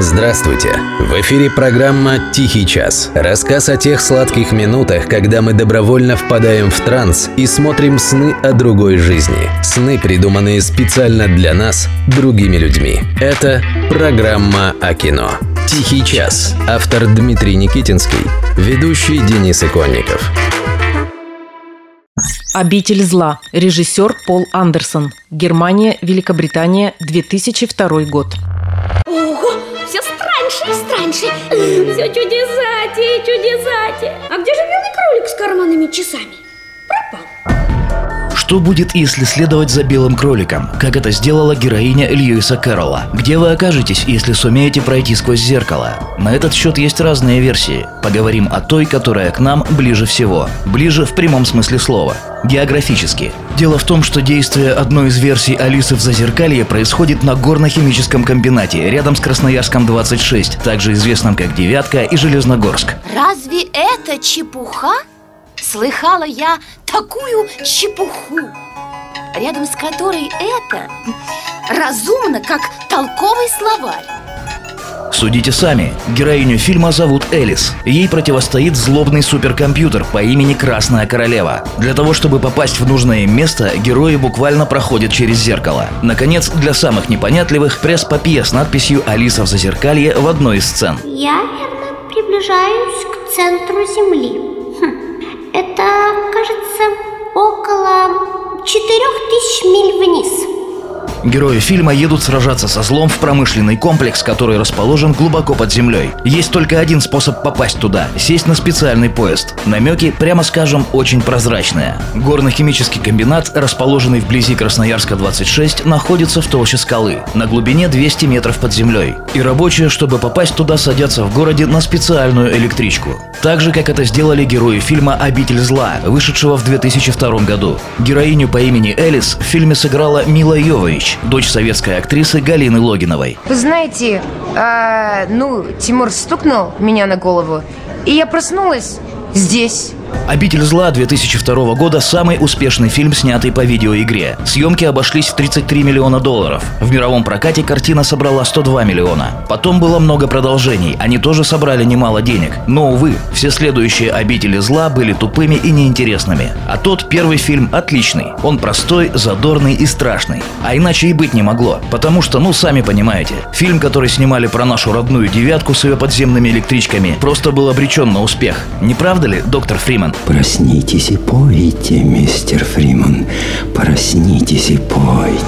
Здравствуйте! В эфире программа «Тихий час». Рассказ о тех сладких минутах, когда мы добровольно впадаем в транс и смотрим сны о другой жизни. Сны, придуманные специально для нас, другими людьми. Это программа о кино. «Тихий час». Автор Дмитрий Никитинский. Ведущий Денис Иконников. «Обитель зла». Режиссер Пол Андерсон. Германия, Великобритания, 2002 год. И страньше. Все чудесати чудесати. А где же белый кролик с карманными часами? Что будет, если следовать за белым кроликом, как это сделала героиня Льюиса Кэрролла? Где вы окажетесь, если сумеете пройти сквозь зеркало? На этот счет есть разные версии. Поговорим о той, которая к нам ближе всего. Ближе в прямом смысле слова. Географически. Дело в том, что действие одной из версий Алисы в Зазеркалье происходит на горно-химическом комбинате рядом с Красноярском 26, также известным как Девятка и Железногорск. Разве это чепуха? Слыхала я такую чепуху, рядом с которой это разумно, как толковый словарь. Судите сами. Героиню фильма зовут Элис. Ей противостоит злобный суперкомпьютер по имени Красная Королева. Для того, чтобы попасть в нужное место, герои буквально проходят через зеркало. Наконец, для самых непонятливых, пресс-папье с надписью «Алиса в зазеркалье» в одной из сцен. Я верно приближаюсь к центру Земли. Кажется, около четырех тысяч миль вниз. Герои фильма едут сражаться со злом в промышленный комплекс, который расположен глубоко под землей. Есть только один способ попасть туда – сесть на специальный поезд. Намеки, прямо скажем, очень прозрачные. Горно-химический комбинат, расположенный вблизи Красноярска 26, находится в толще скалы, на глубине 200 метров под землей. И рабочие, чтобы попасть туда, садятся в городе на специальную электричку. Так же, как это сделали герои фильма «Обитель зла», вышедшего в 2002 году. Героиню по имени Элис в фильме сыграла Мила Йовович, дочь советской актрисы Галины Логиновой. Вы знаете, а, ну, Тимур стукнул меня на голову, и я проснулась здесь. «Обитель зла» 2002 года – самый успешный фильм, снятый по видеоигре. Съемки обошлись в 33 миллиона долларов. В мировом прокате картина собрала 102 миллиона. Потом было много продолжений, они тоже собрали немало денег. Но, увы, все следующие «Обители зла» были тупыми и неинтересными. А тот первый фильм отличный. Он простой, задорный и страшный. А иначе и быть не могло. Потому что, ну, сами понимаете, фильм, который снимали про нашу родную «девятку» с ее подземными электричками, просто был обречен на успех. Не правда ли, доктор Фриман? Проснитесь и пойте, мистер Фриман. Проснитесь и пойте.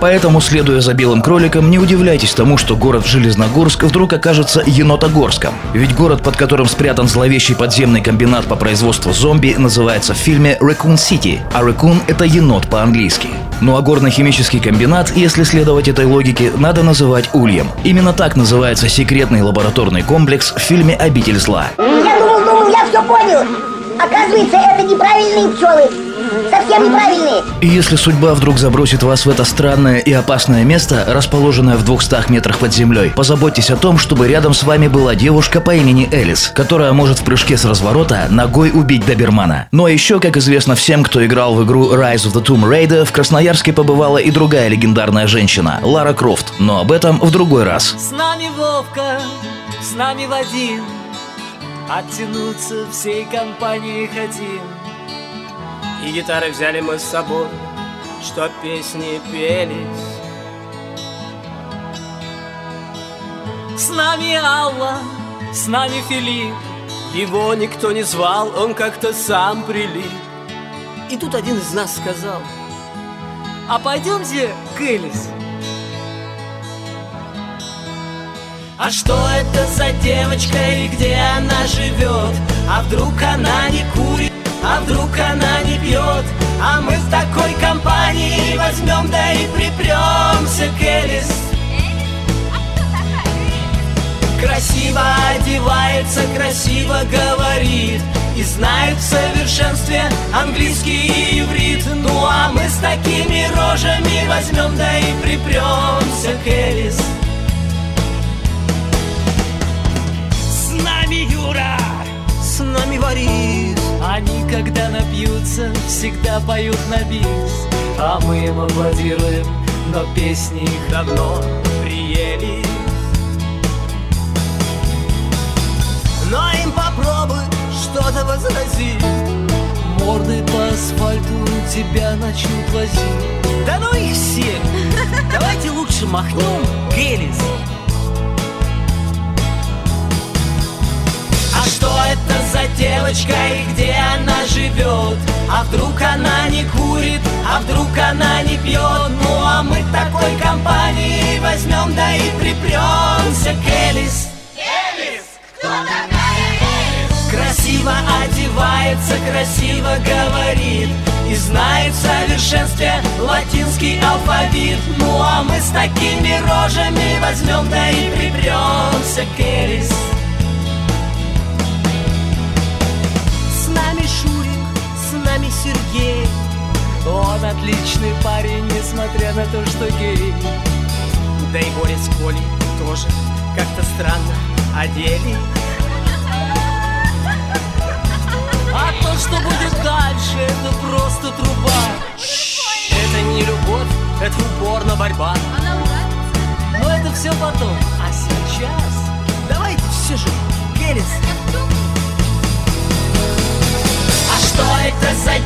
Поэтому, следуя за белым кроликом, не удивляйтесь тому, что город Железногорск вдруг окажется Енотогорском. Ведь город, под которым спрятан зловещий подземный комбинат по производству зомби, называется в фильме Raccoon City, а Raccoon — это енот по-английски. Ну а горно-химический комбинат, если следовать этой логике, надо называть Ульем. Именно так называется секретный лабораторный комплекс в фильме «Обитель зла». Я думал, думал, я все понял. Оказывается, это неправильные пчелы. Совсем неправильные. И если судьба вдруг забросит вас в это странное и опасное место, расположенное в 200 метрах под землей, позаботьтесь о том, чтобы рядом с вами была девушка по имени Элис, которая может в прыжке с разворота ногой убить добермана. Ну а еще, как известно всем, кто играл в игру Rise of the Tomb Raider, в Красноярске побывала и другая легендарная женщина, Лара Крофт. Но об этом в другой раз. С нами Вовка, с нами Вадим Оттянуться всей компанией хотим И гитары взяли мы с собой Чтоб песни пелись. С нами Алла, с нами Филипп. Его никто не звал, он как-то сам прилип. И тут один из нас сказал А пойдемте к Элис А что это за девочка и где она живет? А вдруг она не курит, а вдруг она не пьет? А мы в такой компании возьмем да и припремся к Элис Красиво одевается, красиво говорит И знает в совершенстве английский и иврит Ну а мы с такими рожами возьмем да и припремся к Элис Юра. С нами Борис. Они, когда напьются, всегда поют на бис. А мы им аплодируем, но песни их давно приели. Но им попробуй что-то возразить Морды по асфальту тебя начнут возить Да ну их всех! Давайте лучше махнем Гелис. Девочка и где она живет? А вдруг она не курит, а вдруг она не пьет? Ну а мы такой компании возьмем да и припремся. К Элис Элис, кто такая Элис? Красиво одевается, красиво говорит И знает в совершенстве латинский алфавит. Ну а мы с такими рожами возьмем да и припремся. К Элис Сергей. Он отличный парень, несмотря на то, что гей. Да и Боря с Колей тоже. Как-то странно одели. А то, что будет дальше, это просто труба. Это не любовь, это упорно борьба. Но это все потом, а сейчас Давайте все же, Гелис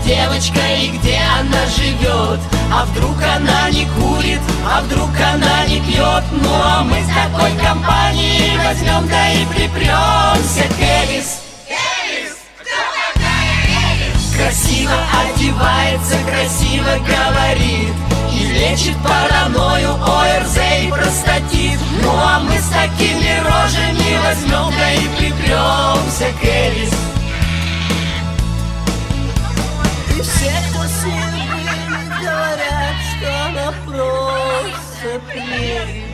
девочка и где она живет? А вдруг она не курит, а вдруг она не пьет? Ну а мы с такой компанией возьмем да и припремся к Элис. Кто такая Элис? Красиво одевается, красиво говорит И лечит параною, ОРЗ и простатит Ну а мы с такими рожами возьмем да и припремся к Элис. više ko si mi da raštava prosepljenja